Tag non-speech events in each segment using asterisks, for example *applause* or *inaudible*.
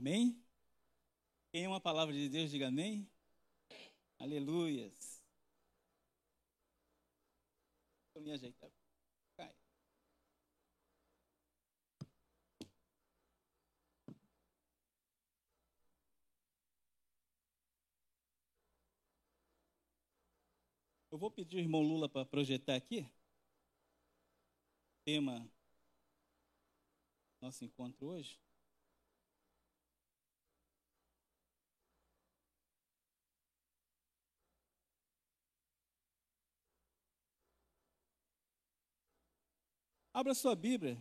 Amém? Quem uma palavra de Deus, diga amém. Aleluias. Vou me ajeitar. Cai. Eu vou pedir o irmão Lula para projetar aqui. Tema nosso encontro hoje. Abra sua Bíblia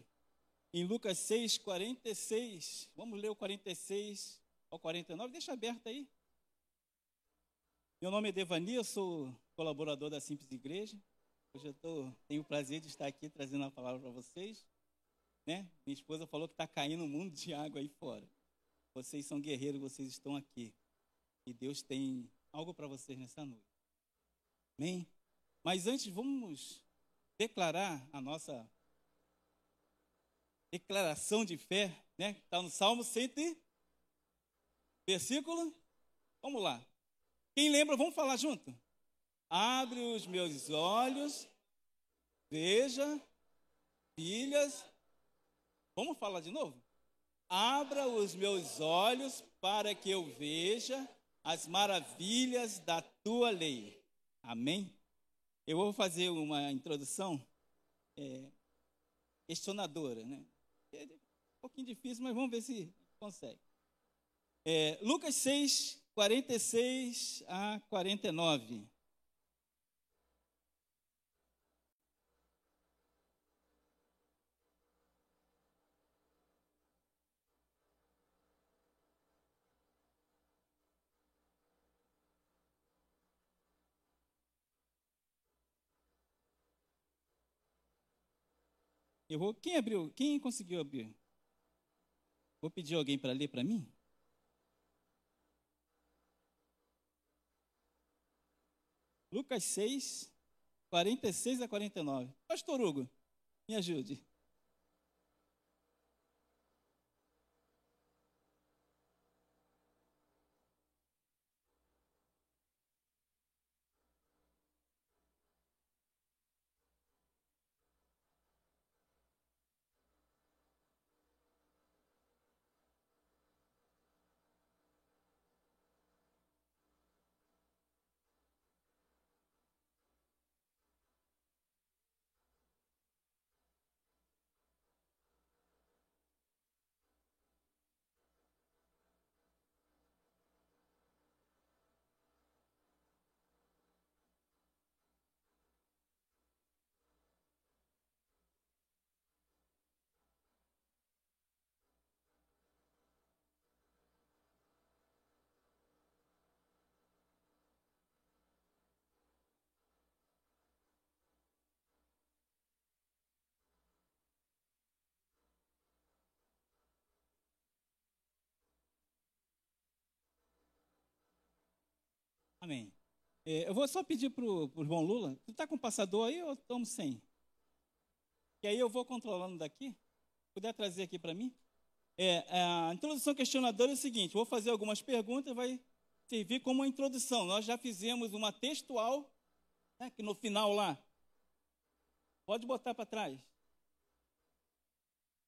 em Lucas 6, 46. Vamos ler o 46 ao 49. Deixa aberto aí. Meu nome é Devani, eu sou colaborador da Simples Igreja. Hoje eu tô, tenho o prazer de estar aqui trazendo a palavra para vocês. Né? Minha esposa falou que está caindo um mundo de água aí fora. Vocês são guerreiros, vocês estão aqui. E Deus tem algo para vocês nessa noite. Amém? Mas antes, vamos declarar a nossa declaração de fé, né? Está no Salmo 100, versículo. Vamos lá. Quem lembra, vamos falar junto. Abre os meus olhos, veja, filhas. Vamos falar de novo? Abra os meus olhos para que eu veja as maravilhas da tua lei. Amém? Eu vou fazer uma introdução é, questionadora, né? É um pouquinho difícil, mas vamos ver se consegue. É, Lucas 6, 46 a 49. Eu vou. Quem abriu? Quem conseguiu abrir? Vou pedir alguém para ler para mim. Lucas 6, 46 a 49. Pastor Hugo, me ajude. Amém. É, eu vou só pedir para o irmão Lula, tu está com passador aí ou estamos sem? E aí eu vou controlando daqui. Puder trazer aqui para mim? É, a introdução questionadora é o seguinte: vou fazer algumas perguntas, vai servir como uma introdução. Nós já fizemos uma textual, né, que no final lá. Pode botar para trás.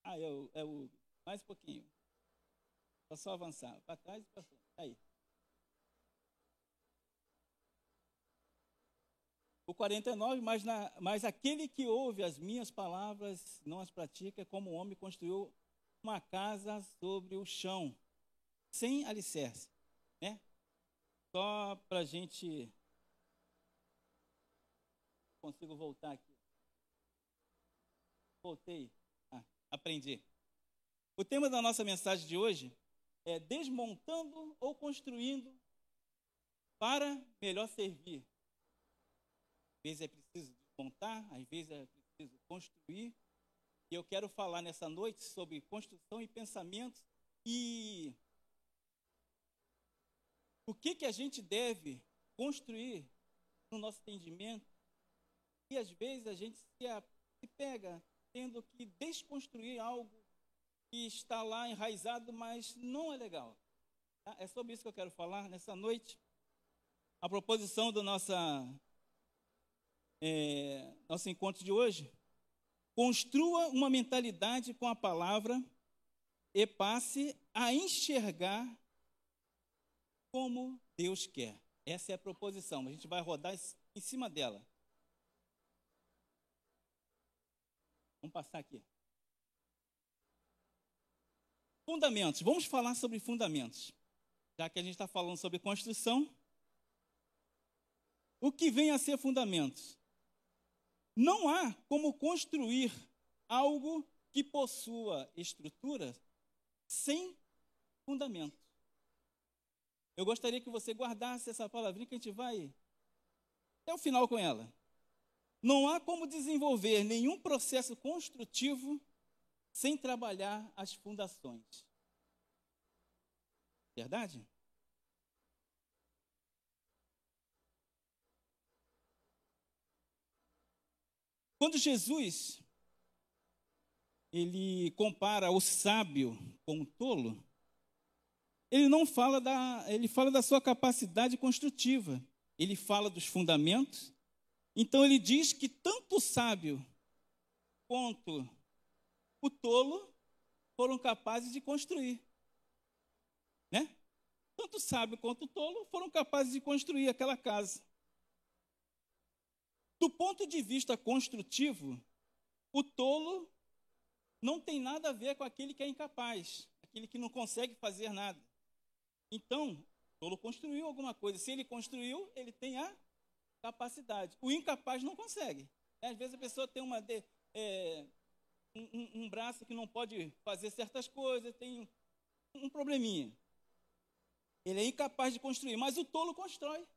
Ah, é o, é o, mais um pouquinho. É só avançar. Para trás e para frente. Aí. O 49, mas, na, mas aquele que ouve as minhas palavras não as pratica, como o homem construiu uma casa sobre o chão, sem alicerce. Né? Só para a gente. Consigo voltar aqui. Voltei. Ah, aprendi. O tema da nossa mensagem de hoje é desmontando ou construindo para melhor servir. Vezes é preciso desmontar, às vezes é preciso construir. E eu quero falar nessa noite sobre construção e pensamentos e o que, que a gente deve construir no nosso entendimento. E às vezes a gente se, pega tendo que desconstruir algo que está lá enraizado, mas não é legal. Tá? É sobre isso que eu quero falar nessa noite. A proposição do nossa, é, nosso encontro de hoje. Construa uma mentalidade com a palavra e passe a enxergar como Deus quer. Essa é a proposição. A gente vai rodar em cima dela. Vamos passar aqui. Fundamentos. Vamos falar sobre fundamentos. Já que a gente está falando sobre construção. O que vem a ser fundamentos? Não há como construir algo que possua estrutura sem fundamento. Eu gostaria que você guardasse essa palavrinha que a gente vai até o final com ela. Não há como desenvolver nenhum processo construtivo sem trabalhar as fundações. Verdade? Quando Jesus ele compara o sábio com o tolo, ele não fala da, ele fala da sua capacidade construtiva. Ele fala dos fundamentos então ele diz que tanto o sábio quanto o tolo foram capazes de construir. Né? Tanto o sábio quanto o tolo foram capazes de construir aquela casa. Do ponto de vista construtivo, o tolo não tem nada a ver com aquele que é incapaz, aquele que não consegue fazer nada. Então, o tolo construiu alguma coisa. Se ele construiu, ele tem a capacidade. O incapaz não consegue. É, às vezes a pessoa tem uma de, é, um, um, braço que não pode fazer certas coisas, tem um, probleminha. Ele é incapaz de construir, mas o tolo constrói.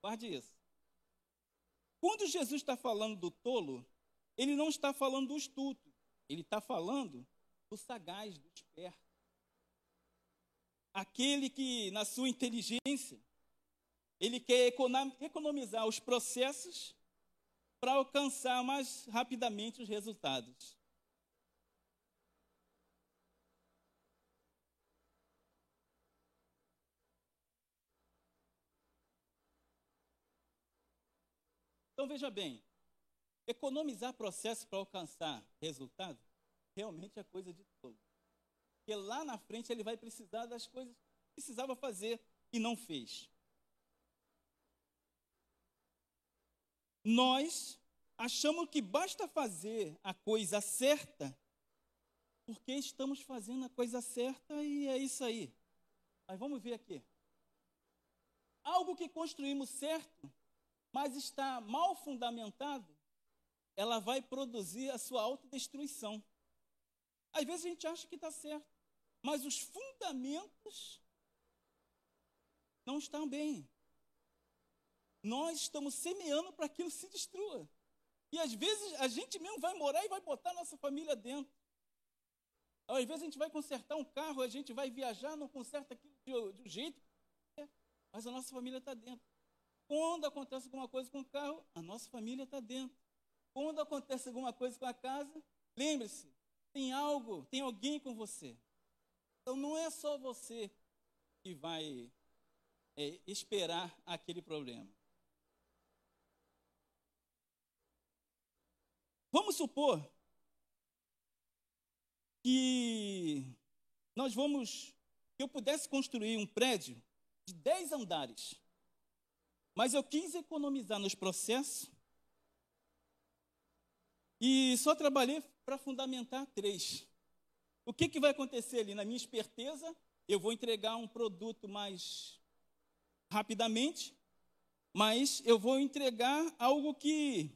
Guarde isso. Quando Jesus está falando do tolo, ele não está falando do estudo, ele está falando do sagaz, do esperto. Aquele que, na sua inteligência, ele quer economizar os processos para alcançar mais rapidamente os resultados. Então veja bem, economizar processo para alcançar resultado realmente é coisa de todo. Porque lá na frente ele vai precisar das coisas que precisava fazer e não fez. Nós achamos que basta fazer a coisa certa, porque estamos fazendo a coisa certa e é isso aí. Mas vamos ver aqui. Algo que construímos certo, mas está mal fundamentado, ela vai produzir a sua autodestruição. Às vezes a gente acha que está certo, mas os fundamentos não estão bem nós estamos semeando para que aquilo se destrua. E às vezes a gente mesmo vai morar e vai botar nossa família dentro. Às vezes a gente vai consertar um carro, a gente vai viajar, não conserta aquilo de, de um jeito, mas a nossa família está dentro. Quando acontece alguma coisa com o carro, a nossa família está dentro. Quando acontece alguma coisa com a casa, lembre-se, tem algo, tem alguém com você. Então não é só você que vai é, esperar aquele problema. Vamos supor que nós vamos, que eu pudesse construir um prédio de 10 andares, mas eu quis economizar nos processos e só trabalhei para fundamentar três. O que, que vai acontecer ali? Na minha esperteza, eu vou entregar um produto mais rapidamente, mas eu vou entregar algo que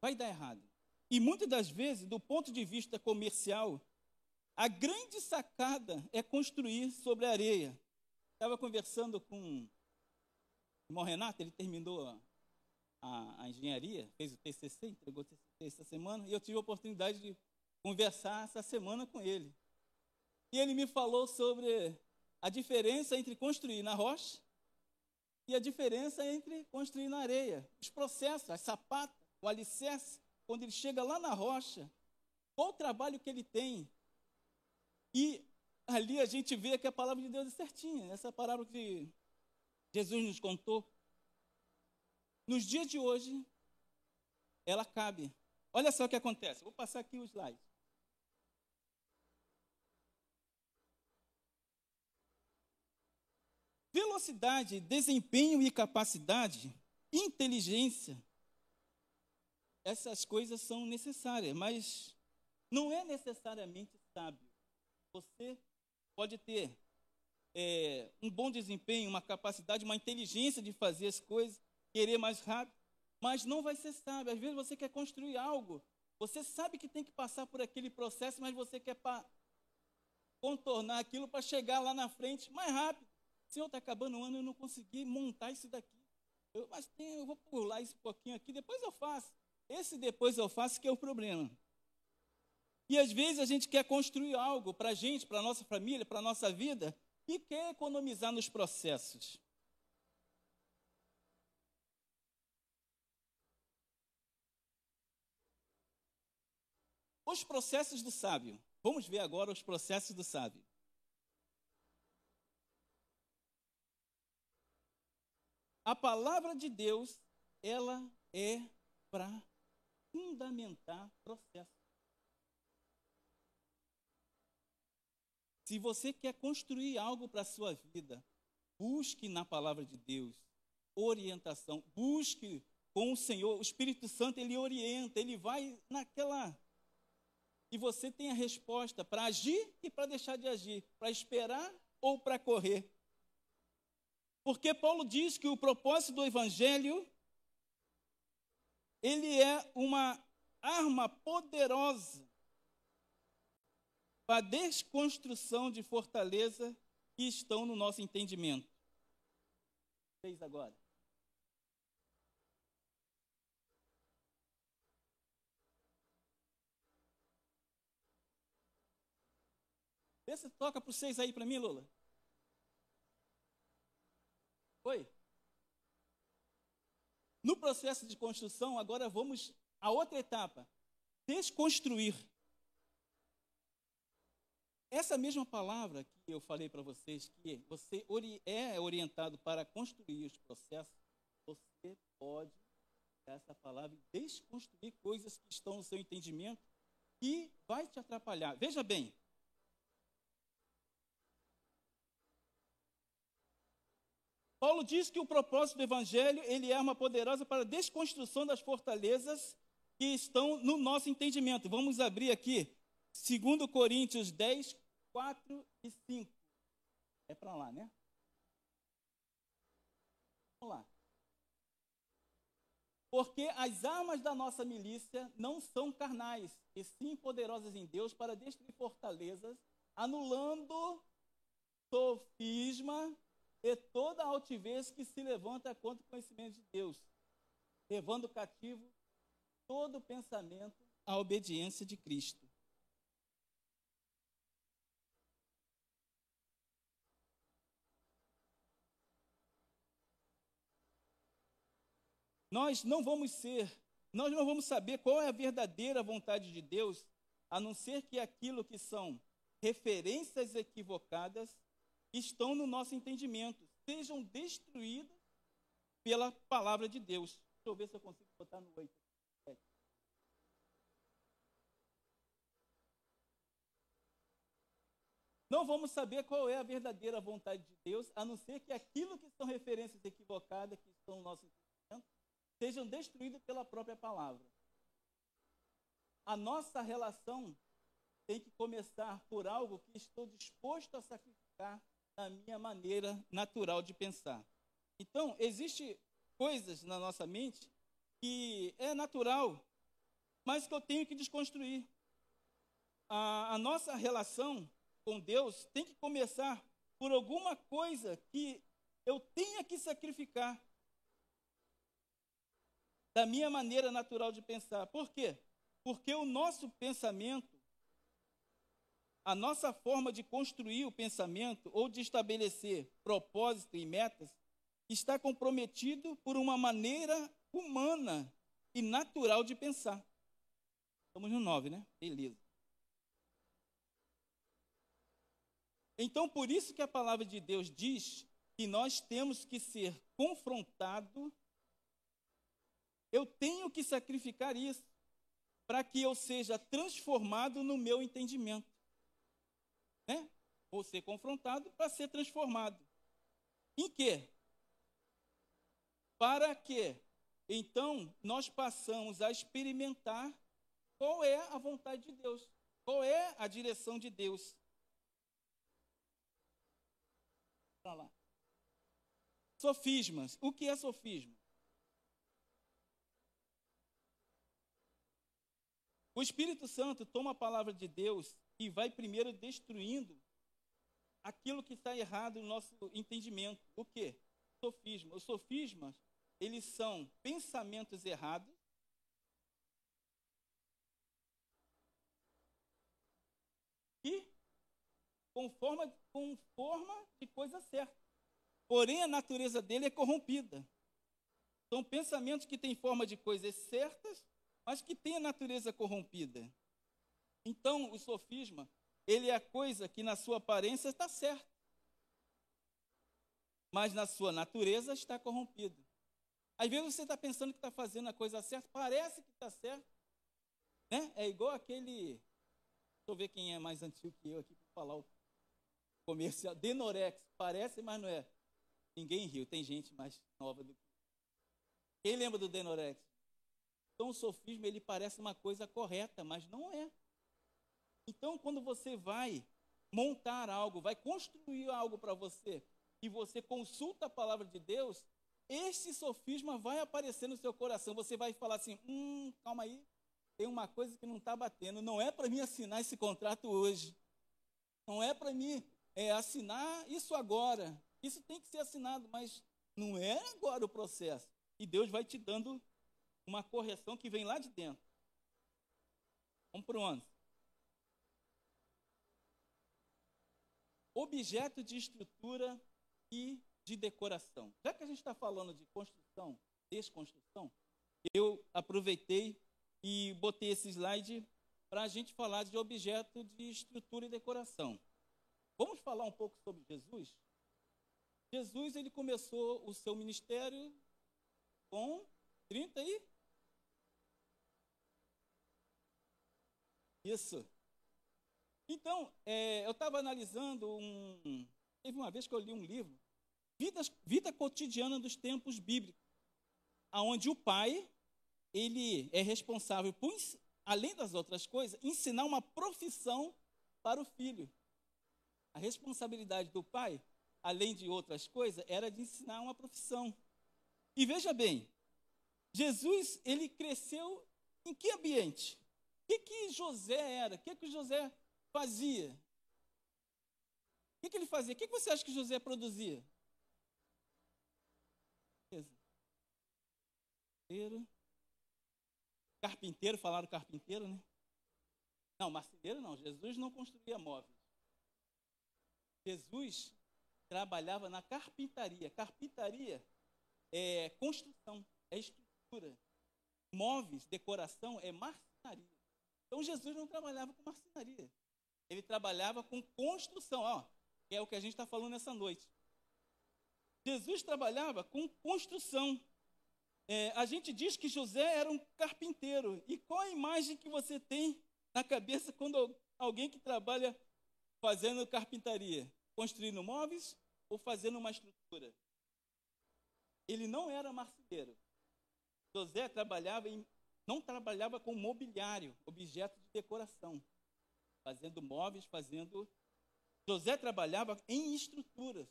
vai dar errado. E muitas das vezes, do ponto de vista comercial, a grande sacada é construir sobre a areia. Estava conversando com o irmão Renato, ele terminou a, a, a, engenharia, fez o TCC, entregou o TCC essa semana, e eu tive a oportunidade de conversar essa semana com ele. E ele me falou sobre a diferença entre construir na rocha e a diferença entre construir na areia. Os processos, as sapatas, o alicerce, quando ele chega lá na rocha, qual o trabalho que ele tem. E ali a gente vê que a palavra de Deus é certinha, essa palavra que Jesus nos contou. Nos dias de hoje, ela cabe. Olha só o que acontece. Vou passar aqui o slide. Velocidade, desempenho e capacidade, inteligência, essas coisas são necessárias, mas não é necessariamente sábio. Você pode ter é, um bom desempenho, uma capacidade, uma inteligência de fazer as coisas, querer mais rápido, mas não vai ser sábio. Às vezes você quer construir algo, você sabe que tem que passar por aquele processo, mas você quer contornar aquilo para chegar lá na frente mais rápido. Senhor, está acabando o ano, eu não consegui montar isso daqui. Eu, mas tem, eu vou pular um pouquinho aqui, depois eu faço. Esse depois eu faço que é o problema. E às vezes a gente quer construir algo para a gente, para a nossa família, para a nossa vida, e quer economizar nos processos. Os processos do sábio. Vamos ver agora os processos do sábio. A palavra de Deus, ela é para fundamentar processo. Se você quer construir algo para a sua vida, busque na palavra de Deus orientação, busque com o Senhor, o Espírito Santo ele orienta, ele vai naquela e você tem a resposta para agir e para deixar de agir, para esperar ou para correr. Porque Paulo diz que o propósito do evangelho ele é uma arma poderosa para a desconstrução de fortaleza que estão no nosso entendimento. Fez agora. Vê se toca para vocês aí para mim, Lula. Oi? No processo de construção, agora vamos a outra etapa: desconstruir. Essa mesma palavra que eu falei para vocês, que você é orientado para construir os processos, você pode essa palavra desconstruir coisas que estão no seu entendimento e vai te atrapalhar. Veja bem, Paulo diz que o propósito do evangelho, ele é uma poderosa para a desconstrução das fortalezas que estão no nosso entendimento. Vamos abrir aqui 2 Coríntios 10, 4 e 5. É para lá, né? Vamos lá. Porque as armas da nossa milícia não são carnais, e sim poderosas em Deus para destruir fortalezas, anulando sofisma e toda altivez que se levanta contra o conhecimento de Deus, levando cativo todo pensamento à obediência de Cristo. Nós não vamos ser, nós não vamos saber qual é a verdadeira vontade de Deus, a não ser que aquilo que são referências equivocadas estão no nosso entendimento, sejam destruídas pela palavra de Deus. Deixa eu ver se eu consigo botar no 8. Não vamos saber qual é a verdadeira vontade de Deus, a não ser que aquilo que são referências equivocadas, que estão no nosso entendimento, sejam destruídas pela própria palavra. A nossa relação tem que começar por algo que estou disposto a sacrificar na minha maneira natural de pensar. Então, existe coisas na nossa mente que é natural, mas que eu tenho que desconstruir. A, a nossa relação com Deus tem que começar por alguma coisa que eu tenha que sacrificar da minha maneira natural de pensar. Por quê? Porque o nosso pensamento, a nossa forma de construir o pensamento ou de estabelecer propósito e metas, está comprometido por uma maneira humana e natural de pensar. Estamos no 9, né? Beleza. Então, por isso que a palavra de Deus diz que nós temos que ser confrontados. Eu tenho que sacrificar isso para que eu seja transformado no meu entendimento. Né? Vou ser confrontado para ser transformado. Em quê? Para que, então, nós passamos a experimentar qual é a vontade de Deus, qual é a direção de Deus. Para lá. Sofismas. O que é sofisma? O Espírito Santo toma a palavra de Deus e vai primeiro destruindo aquilo que está errado no nosso entendimento. O que? Sofisma. Os sofismas, eles são pensamentos errados e com forma, com forma de coisa certa. Porém, a natureza dele é corrompida. São pensamentos que têm forma de coisas certas, mas que têm a natureza corrompida. Então, o sofisma, ele é a coisa que na sua aparência está certa, mas na sua natureza está corrompida. Às vezes você está pensando que está fazendo a coisa certa, parece que está certo, né? É igual aquele, deixa eu ver quem é mais antigo que eu aqui para falar o comercial, Denorex, parece, mas não é. Ninguém riu, tem gente mais nova do que. Quem lembra do Denorex? Então o sofisma ele parece uma coisa correta, mas não é. Então, quando você vai montar algo, vai construir algo para você, e você consulta a palavra de Deus, esse sofisma vai aparecer no seu coração. Você vai falar assim: hum, calma aí, tem uma coisa que não está batendo. Não é para mim assinar esse contrato hoje. Não é para mim é, assinar isso agora. Isso tem que ser assinado, mas não é agora o processo. E Deus vai te dando uma correção que vem lá de dentro. Vamos para onde? objeto de estrutura e de decoração. Já que a gente está falando de construção, desconstrução, eu aproveitei e botei esse slide para a gente falar de objeto de estrutura e decoração. Vamos falar um pouco sobre Jesus? Jesus ele começou o seu ministério com 30 e isso então, é, eu estava analisando um. Teve uma vez que eu li um livro, Vida, vida Cotidiana dos Tempos Bíblicos, aonde o pai ele é responsável por, além das outras coisas, ensinar uma profissão para o filho. A responsabilidade do pai, além de outras coisas, era de ensinar uma profissão. E veja bem, Jesus ele cresceu em que ambiente? Que, que José era? O que, que José fazia? O que, que ele fazia? O que, que você acha que José produzia? Carpinteiro. Carpinteiro, falaram carpinteiro, né? Não, marceneiro não. Jesus não construía móveis. Jesus trabalhava na carpintaria. Carpintaria é construção, é estrutura. Móveis, decoração é marcenaria. Então Jesus não trabalhava com marcenaria ele trabalhava com construção, ó, que é o que a gente está falando nessa noite. Jesus trabalhava com construção. É, a gente diz que José era um carpinteiro. E qual a imagem que você tem na cabeça quando alguém que trabalha fazendo carpintaria? Construindo móveis ou fazendo uma estrutura? Ele não era marceneiro. José trabalhava em, não trabalhava com mobiliário, objeto de decoração fazendo móveis, fazendo. José trabalhava em estruturas.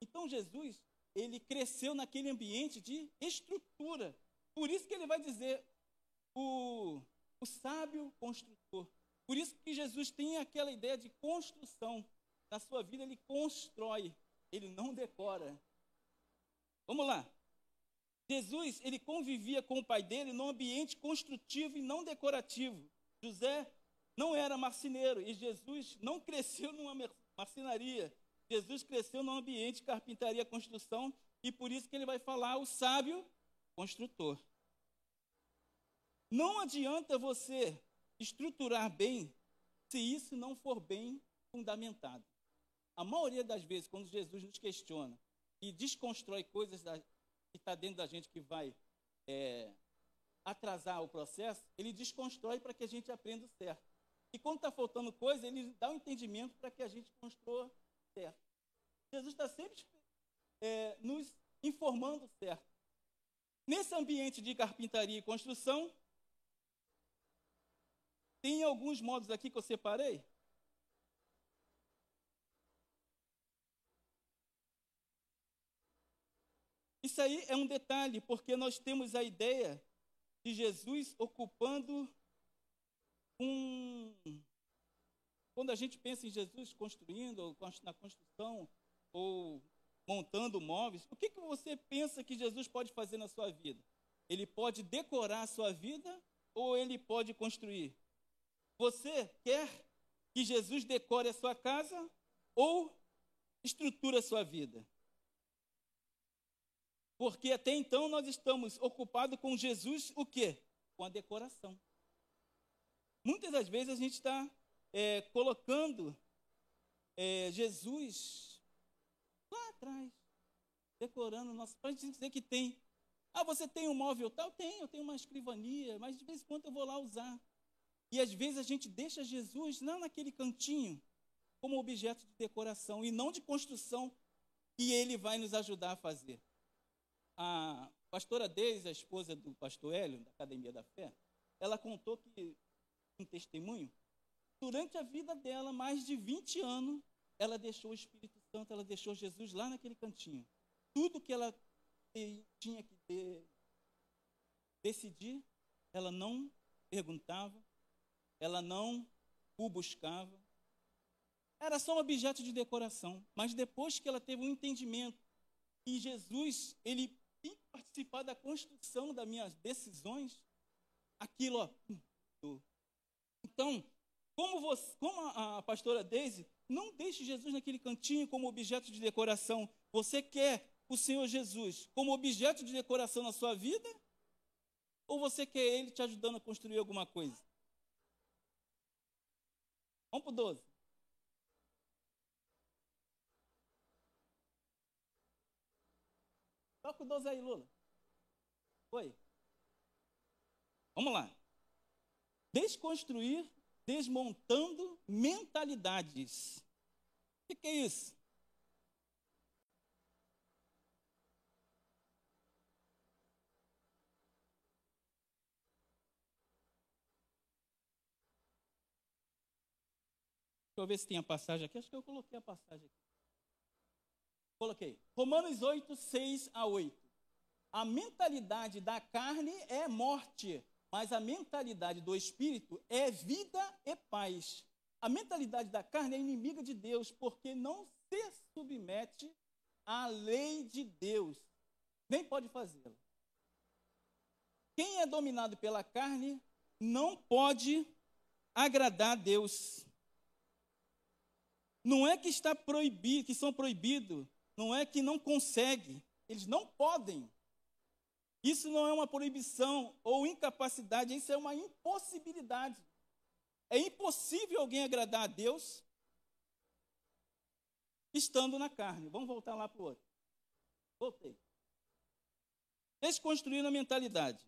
Então Jesus, ele cresceu naquele ambiente de estrutura. Por isso que ele vai dizer o, o sábio construtor. Por isso que Jesus tem aquela ideia de construção. Na sua vida ele constrói, ele não decora. Vamos lá. Jesus, ele convivia com o pai dele num ambiente construtivo e não decorativo. José não era marceneiro e Jesus não cresceu numa marcenaria. Jesus cresceu num ambiente carpintaria, construção e por isso que ele vai falar o sábio construtor. Não adianta você estruturar bem se isso não for bem fundamentado. a maioria das vezes, quando Jesus nos questiona e desconstrói coisas que está dentro da gente que vai é, atrasar o processo, ele desconstrói para que a gente aprenda o certo. E quando está faltando coisa, ele dá um entendimento para que a gente construa certo. Jesus está sempre é, nos informando certo. Nesse ambiente de carpintaria e construção, tem alguns modos aqui que eu separei. Isso aí é um detalhe, porque nós temos a ideia de Jesus ocupando um. Quando a gente pensa em Jesus construindo, na construção, ou montando móveis, o que, que você pensa que Jesus pode fazer na sua vida? Ele pode decorar a sua vida ou ele pode construir? Você quer que Jesus decore a sua casa ou estrutura a sua vida? Porque até então nós estamos ocupados com Jesus, o quê? Com a decoração. Muitas das vezes a gente está é, colocando é, Jesus lá atrás, decorando o nosso. Para a gente dizer que tem. Ah, você tem um móvel tal? Tenho, eu tenho uma escrivania, mas de vez em quando eu vou lá usar. E às vezes a gente deixa Jesus lá naquele cantinho, como objeto de decoração e não de construção que ele vai nos ajudar a fazer. A pastora Deise, a esposa do pastor Hélio, da Academia da Fé, ela contou que, um testemunho, durante a vida dela, mais de 20 anos, ela deixou o Espírito Santo, ela deixou Jesus lá naquele cantinho. Tudo que ela tinha que ter, decidir, ela não perguntava, ela não o buscava. Era só um objeto de decoração. Mas depois que ela teve um entendimento que Jesus, ele participar da construção das minhas decisões, aquilo, ó. Então, como, você, como a, a pastora Daisy, não deixe Jesus naquele cantinho como objeto de decoração. Você quer o Senhor Jesus como objeto de decoração na sua vida? Ou você quer Ele te ajudando a construir alguma coisa? Vamos para o 12. Toca o 12 aí, Lula. Foi. Vamos lá. Desconstruir, desmontando mentalidades. O que, que é isso? Deixa eu ver se tem a passagem aqui. Acho que eu coloquei a passagem aqui. Coloquei. Romanos 8, 6 a 8. A mentalidade da carne é morte, mas a mentalidade do espírito é vida e paz. A mentalidade da carne é inimiga de Deus, porque não se submete à lei de Deus, nem pode fazê-la. Quem é dominado pela carne não pode agradar a Deus. Não é que está proibido, que são proibidos, não é que não consegue, eles não podem. Isso não é uma proibição ou incapacidade, isso é uma impossibilidade. É impossível alguém agradar a Deus estando na carne. Vamos voltar lá para o outro. Voltei. Desconstruindo a mentalidade.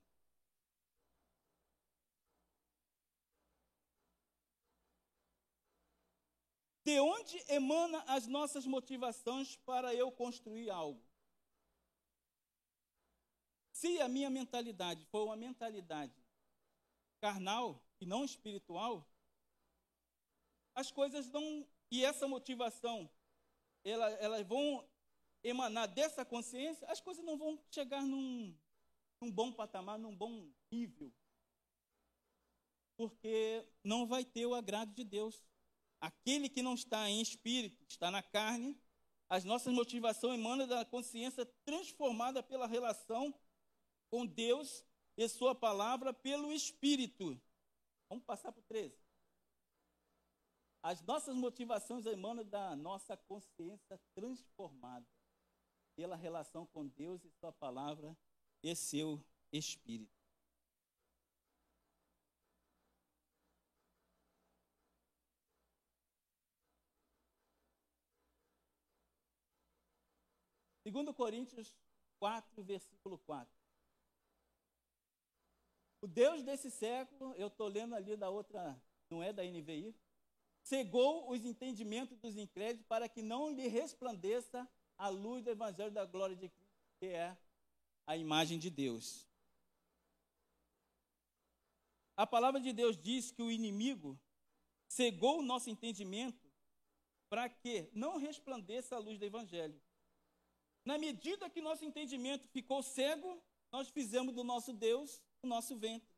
De onde emana as nossas motivações para eu construir algo? Se a minha mentalidade for uma mentalidade carnal e não espiritual, as coisas não. E essa motivação, ela, elas vão emanar dessa consciência, as coisas não vão chegar num, num bom patamar, num bom nível. Porque não vai ter o agrado de Deus. Aquele que não está em espírito, está na carne, as nossas motivações emanam da consciência transformada pela relação com Deus e Sua palavra pelo Espírito. Vamos passar para o 13. As nossas motivações emanam da nossa consciência transformada pela relação com Deus e Sua palavra e seu Espírito. 2 Coríntios 4, versículo 4. O Deus desse século, eu estou lendo ali da outra, não é da NVI, cegou os entendimentos dos incrédulos para que não lhe resplandeça a luz do evangelho da glória de Cristo, que é a imagem de Deus. A palavra de Deus diz que o inimigo cegou o nosso entendimento para que não resplandeça a luz do evangelho. Na medida que nosso entendimento ficou cego, nós fizemos do nosso Deus o nosso ventre.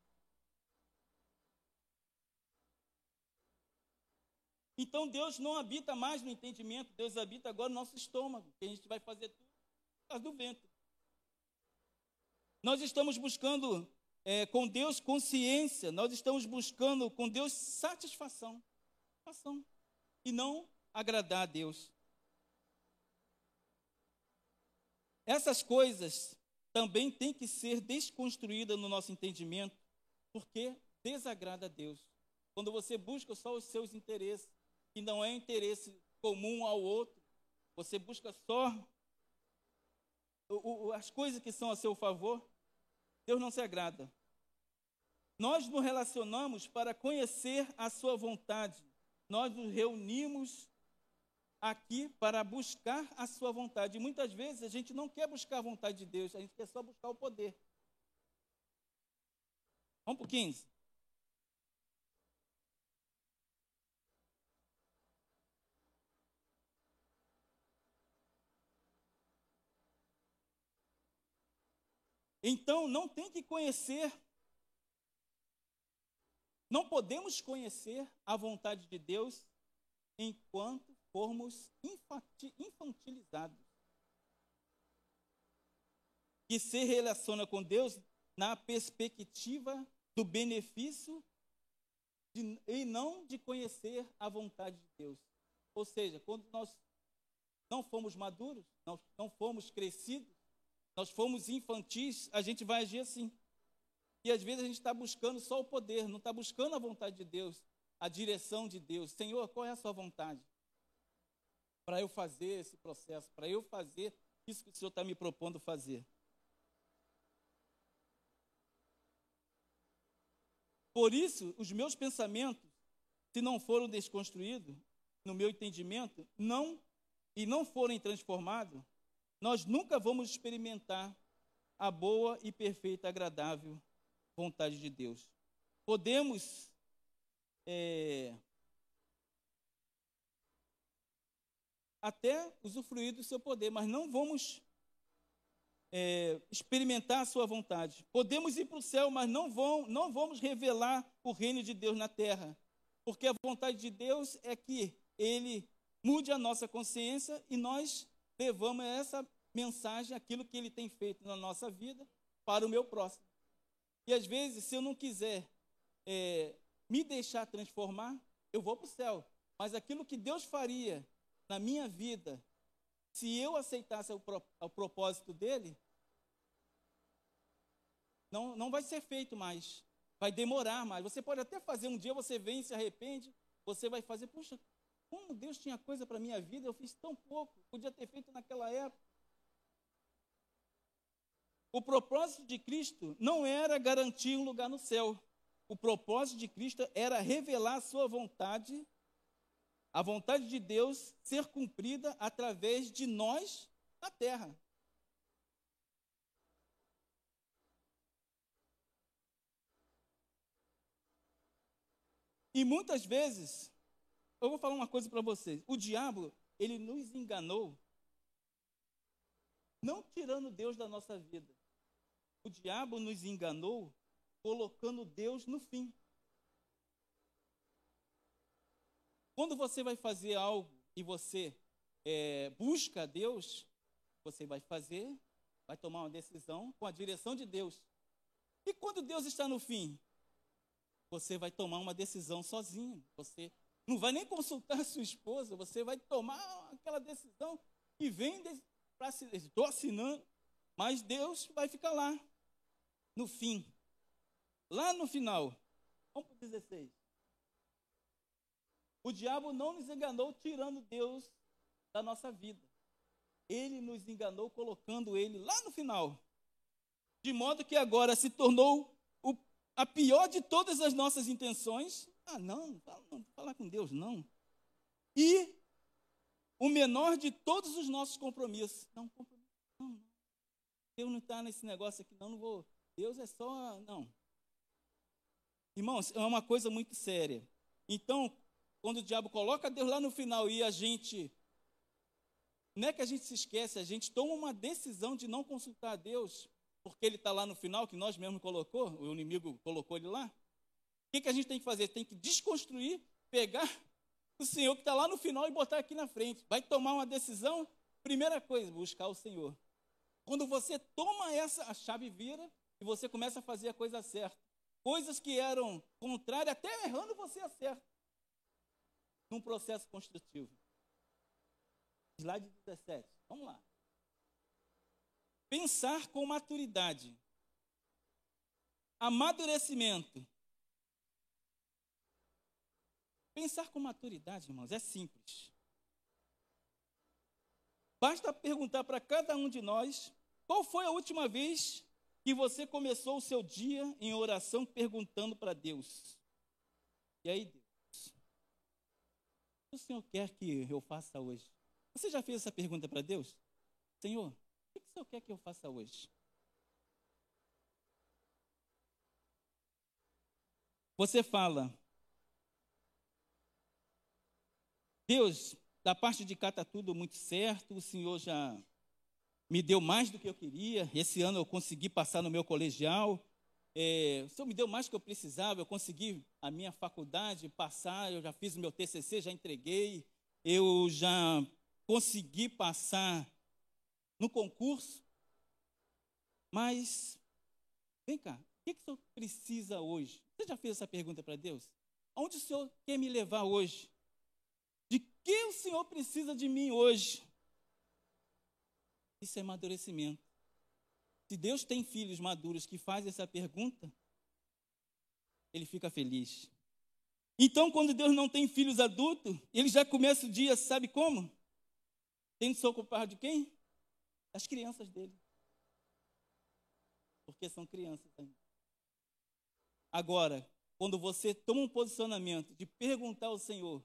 Então Deus não habita mais no entendimento, Deus habita agora no nosso estômago, que a gente vai fazer tudo por causa do ventre. Nós estamos buscando é, com Deus consciência, nós estamos buscando com Deus satisfação, satisfação e não agradar a Deus. Essas coisas também têm que ser desconstruídas no nosso entendimento, porque desagrada a Deus. Quando você busca só os seus interesses, que não é interesse comum ao outro, você busca só as coisas que são a seu favor, Deus não se agrada. Nós nos relacionamos para conhecer a Sua vontade. Nós nos reunimos aqui para buscar a Sua vontade. E muitas vezes a gente não quer buscar a vontade de Deus, a gente quer só buscar o poder. Vamos para o 15. Então, não tem que conhecer, não podemos conhecer a vontade de Deus enquanto formos infantilizados. Que se relaciona com Deus na perspectiva do benefício de, e não de conhecer a vontade de Deus. Ou seja, quando nós não fomos maduros, nós não fomos crescidos, nós fomos infantis, a gente vai agir assim. E às vezes a gente está buscando só o poder, não está buscando a vontade de Deus, a direção de Deus. Senhor, qual é a sua vontade? Para eu fazer esse processo, para eu fazer isso que o Senhor está me propondo fazer. Por isso, os meus pensamentos, se não foram desconstruídos no meu entendimento, não e não forem transformados, nós nunca vamos experimentar a boa e perfeita, agradável vontade de Deus. Podemos é, até usufruir do seu poder, mas não vamos é, experimentar a sua vontade. Podemos ir para o céu, mas não, vão, não vamos revelar o reino de Deus na terra, porque a vontade de Deus é que Ele mude a nossa consciência e nós levamos essa mensagem, aquilo que ele tem feito na nossa vida, para o meu próximo. E às vezes, se eu não quiser é, me deixar transformar, eu vou para o céu. Mas aquilo que Deus faria na minha vida, se eu aceitasse o, pro, o propósito dele, não, não vai ser feito mais. Vai demorar mais. Você pode até fazer um dia, você vem, se arrepende, você vai fazer, puxa, como Deus tinha coisa para a minha vida, eu fiz tão pouco, podia ter feito naquela época. O propósito de Cristo não era garantir um lugar no céu. O propósito de Cristo era revelar a sua vontade, a vontade de Deus ser cumprida através de nós na terra. E muitas vezes eu vou falar uma coisa para vocês. O diabo, ele nos enganou, não tirando Deus da nossa vida. O diabo nos enganou colocando Deus no fim. Quando você vai fazer algo e você é, busca Deus, você vai fazer, vai tomar uma decisão com a direção de Deus. E quando Deus está no fim, você vai tomar uma decisão sozinho. Você não vai nem consultar *laughs* a sua esposa, você vai tomar aquela decisão e vem para estou assinando, mas Deus vai ficar lá no fim. Lá no final. Vamos para o 16. O diabo não nos enganou tirando Deus da nossa vida. ele nos enganou colocando ele lá no final. De modo que agora se tornou o, a pior de todas as nossas intenções. Ah, não, não fala, não, falar com Deus, não. E o menor de todos os nossos compromissos. Não, não, não. Deus não está nesse negócio aqui, não, não vou. Deus é só. Não. Irmãos, é uma coisa muito séria. Então, quando o diabo coloca Deus lá no final e a gente. Não é que a gente se esquece, a gente toma uma decisão de não consultar a Deus, porque ele está lá no final, que nós mesmos colocou, o inimigo colocou ele lá. O que, que a gente tem que fazer? Tem que desconstruir, pegar o Senhor que está lá no final e botar aqui na frente. Vai tomar uma decisão, primeira coisa, buscar o Senhor. Quando você toma essa, a chave vira e você começa a fazer a coisa certa. Coisas que eram contrárias, até errando você acerta num processo construtivo. Slide 17. Vamos lá. Pensar com maturidade. Amadurecimento. Pensar com maturidade, irmãos, é simples. Basta perguntar para cada um de nós qual foi a última vez que você começou o seu dia em oração perguntando para Deus. E aí, que o Senhor quer que eu faça hoje? Você já fez essa pergunta para Deus? Senhor, o que o Senhor quer que eu faça hoje? Você fala, Deus, da parte de cá está tudo muito certo, o Senhor já me deu mais do que eu queria, esse ano eu consegui passar no meu colegial, é, o Senhor me deu mais do que eu precisava, eu consegui a minha faculdade passar, eu já fiz o meu TCC, já entreguei, eu já consegui passar no concurso, mas, vem cá, o que, que o Senhor precisa hoje? Você já fez essa pergunta para Deus? Aonde o Senhor quer me levar hoje? De que o Senhor precisa de mim hoje? Isso é amadurecimento. Se Deus tem filhos maduros que fazem essa pergunta, ele fica feliz. Então, quando Deus não tem filhos adultos, ele já começa o dia, sabe como? Tem de se ocupar de quem? Das crianças dele. Porque são crianças ainda. Agora, quando você toma um posicionamento de perguntar ao Senhor,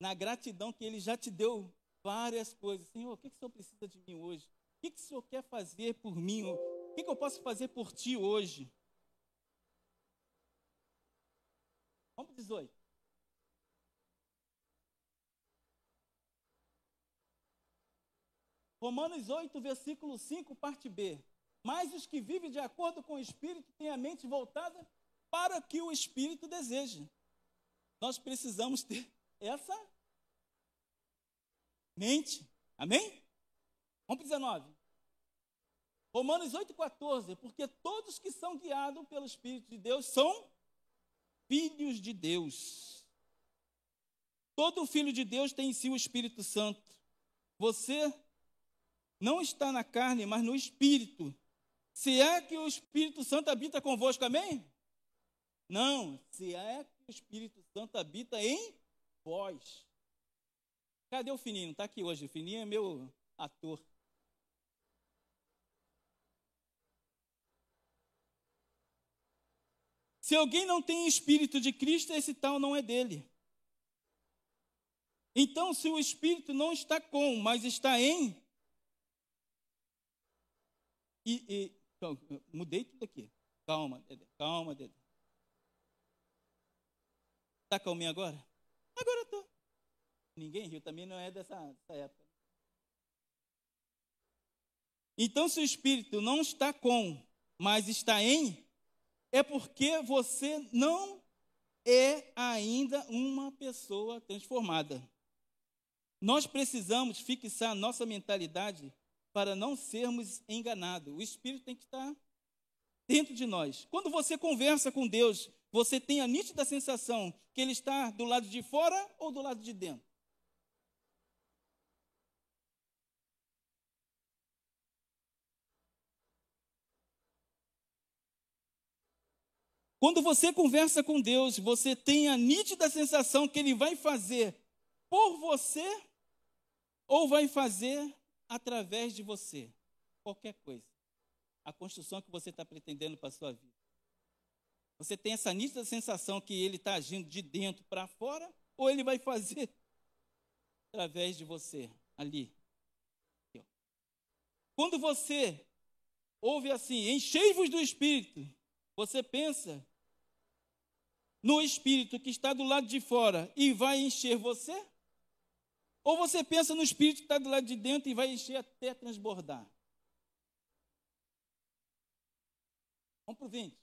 na gratidão que ele já te deu várias coisas. Senhor, o que, que o Senhor precisa de mim hoje? O que, que o Senhor quer fazer por mim? O que, que eu posso fazer por ti hoje? Vamos para 18. Romanos 8, versículo 5, parte B. Mas os que vivem de acordo com o Espírito têm a mente voltada para o que o Espírito deseja. Nós precisamos ter essa mente. Amém? Vamos para 19. Romanos 8,14. Porque todos que são guiados pelo Espírito de Deus são filhos de Deus. Todo filho de Deus tem em si o Espírito Santo. Você não está na carne, mas no Espírito. Se é que o Espírito Santo habita convosco, amém? Não, se é que o Espírito Santo habita em vós. Cadê o Fininho? Está aqui hoje. O Fininho é meu ator. Se alguém não tem espírito de Cristo, esse tal não é dele. Então, se o espírito não está com, mas está em. E, e então, mudei tudo aqui. Calma. Calma, Dedé. Está calminho agora? Agora estou. Ninguém riu, também não é dessa, dessa época. Então, se o espírito não está com, mas está em, é porque você não é ainda uma pessoa transformada. Nós precisamos fixar nossa mentalidade para não sermos enganados. O Espírito tem que estar dentro de nós. Quando você conversa com Deus, você tem a nítida sensação que Ele está do lado de fora ou do lado de dentro. Quando você conversa com Deus, você tem a nítida sensação que Ele vai fazer por você ou vai fazer através de você qualquer coisa. A construção que você está pretendendo para a sua vida. Você tem essa nítida sensação que ele está agindo de dentro para fora, ou ele vai fazer *laughs* através de você, ali. Quando você ouve assim, enchei-vos do Espírito, você pensa no Espírito que está do lado de fora e vai encher você? Ou você pensa no Espírito que está do lado de dentro e vai encher até transbordar? Vamos para o 20.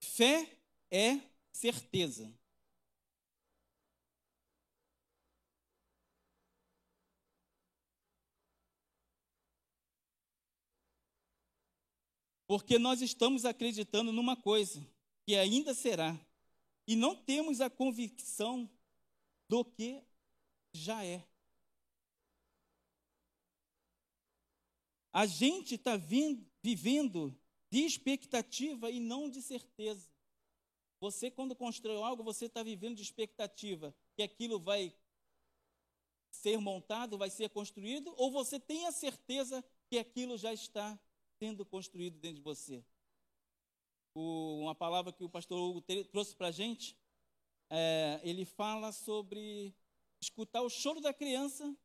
Fé é certeza. Porque nós estamos acreditando numa coisa que ainda será, e não temos a convicção do que já é. A gente está vivendo de expectativa e não de certeza. Você, quando constrói algo, você está vivendo de expectativa que aquilo vai ser montado, vai ser construído, ou você tem a certeza que aquilo já está sendo construído dentro de você. O, uma palavra que o pastor Hugo trouxe para a gente, é, ele fala sobre escutar o choro da criança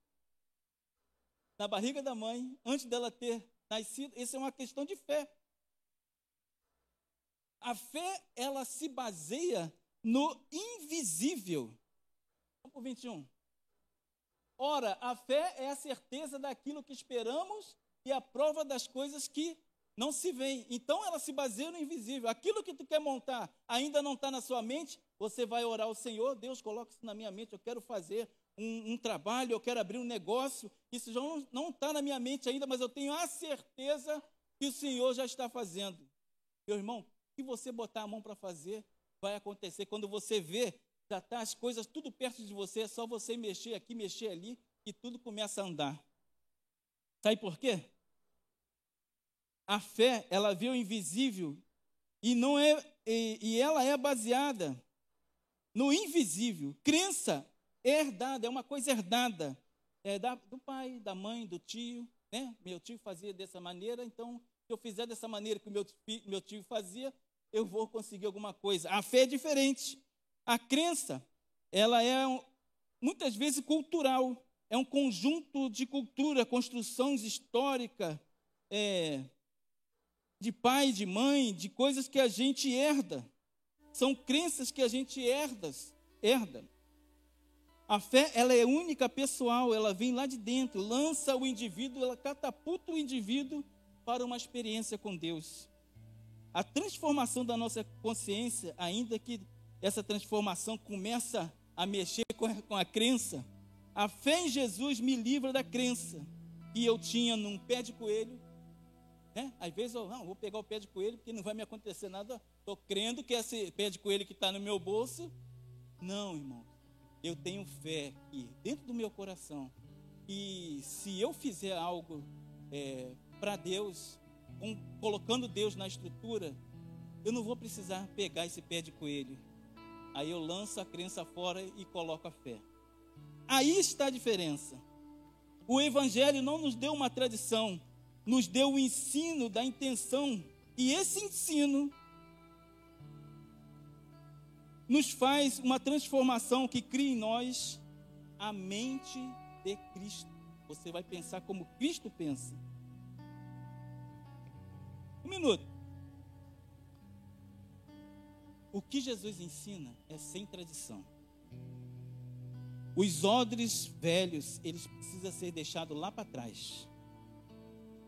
na barriga da mãe, antes dela ter nascido. Isso é uma questão de fé. A fé, ela se baseia no invisível. Vamos para o 21. Ora, a fé é a certeza daquilo que esperamos e a prova das coisas que não se veem. Então ela se baseia no invisível. Aquilo que tu quer montar ainda não está na sua mente, você vai orar ao Senhor, Deus coloca isso na minha mente, eu quero fazer um, um trabalho, eu quero abrir um negócio. Isso já não está na minha mente ainda, mas eu tenho a certeza que o Senhor já está fazendo. Meu irmão, que você botar a mão para fazer, vai acontecer. Quando você vê, já está as coisas tudo perto de você, é só você mexer aqui, mexer ali, e tudo começa a andar. Sabe por quê? A fé, ela vê o invisível e não é e, e ela é baseada no invisível. Crença é herdada, é uma coisa herdada. É da, do pai, da mãe, do tio. Né? Meu tio fazia dessa maneira, então, se eu fizer dessa maneira que meu, meu tio fazia, eu vou conseguir alguma coisa. A fé é diferente. A crença, ela é muitas vezes cultural é um conjunto de cultura, construções históricas, é, de pai, de mãe, de coisas que a gente herda. São crenças que a gente herda. herda. A fé, ela é única, pessoal, ela vem lá de dentro, lança o indivíduo, ela catapulta o indivíduo para uma experiência com Deus. A transformação da nossa consciência, ainda que essa transformação começa a mexer com a, com a crença, a fé em Jesus me livra da crença que eu tinha num pé de coelho. Né? Às vezes eu não, vou pegar o pé de coelho porque não vai me acontecer nada. Estou crendo que esse pé de coelho que está no meu bolso. Não, irmão. Eu tenho fé que dentro do meu coração que se eu fizer algo é, para Deus, colocando Deus na estrutura, eu não vou precisar pegar esse pé de coelho. Aí eu lanço a crença fora e coloco a fé. Aí está a diferença. O Evangelho não nos deu uma tradição, nos deu o ensino da intenção. E esse ensino nos faz uma transformação que cria em nós a mente de Cristo. Você vai pensar como Cristo pensa. Um minuto. O que Jesus ensina é sem tradição. Os odres velhos, eles precisam ser deixados lá para trás.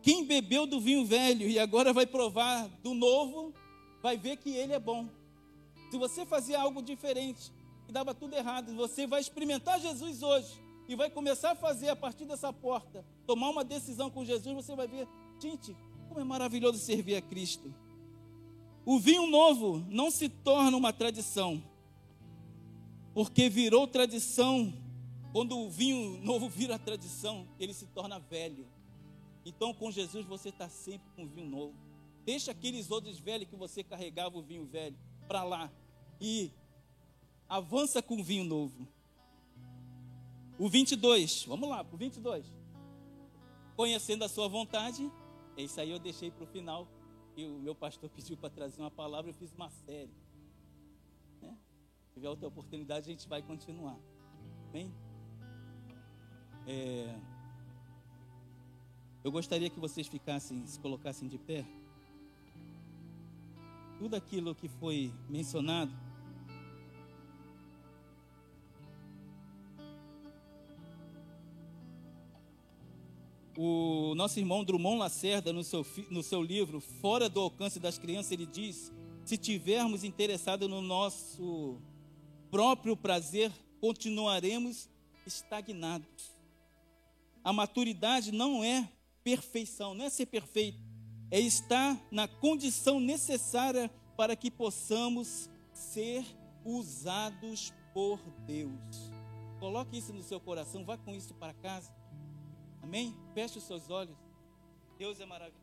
Quem bebeu do vinho velho e agora vai provar do novo, vai ver que ele é bom. Se você fazia algo diferente e dava tudo errado, você vai experimentar Jesus hoje e vai começar a fazer a partir dessa porta, tomar uma decisão com Jesus, você vai ver, gente, como é maravilhoso servir a Cristo. O vinho novo não se torna uma tradição, porque virou tradição. Quando o vinho novo vira tradição, ele se torna velho. Então, com Jesus, você está sempre com vinho novo. Deixa aqueles outros velhos que você carregava o vinho velho para lá e avança com vinho novo. O 22, vamos lá, o 22. Conhecendo a sua vontade, é isso aí eu deixei para o final, e o meu pastor *laughs* pediu para trazer uma palavra, eu fiz uma série. Né? Se tiver outra oportunidade, a gente vai continuar. Bem? É, eu gostaria que vocês ficassem, se colocassem de pé. Tudo aquilo que foi mencionado O nosso irmão Drummond Lacerda, no seu, no seu livro Fora do Alcance das Crianças, ele diz: se tivermos interessado no nosso próprio prazer, continuaremos estagnados. A maturidade não é perfeição, não é ser perfeito, é estar na condição necessária para que possamos ser usados por Deus. Coloque isso no seu coração, vá com isso para casa. Amém? Feche os seus olhos. Deus é maravilhoso.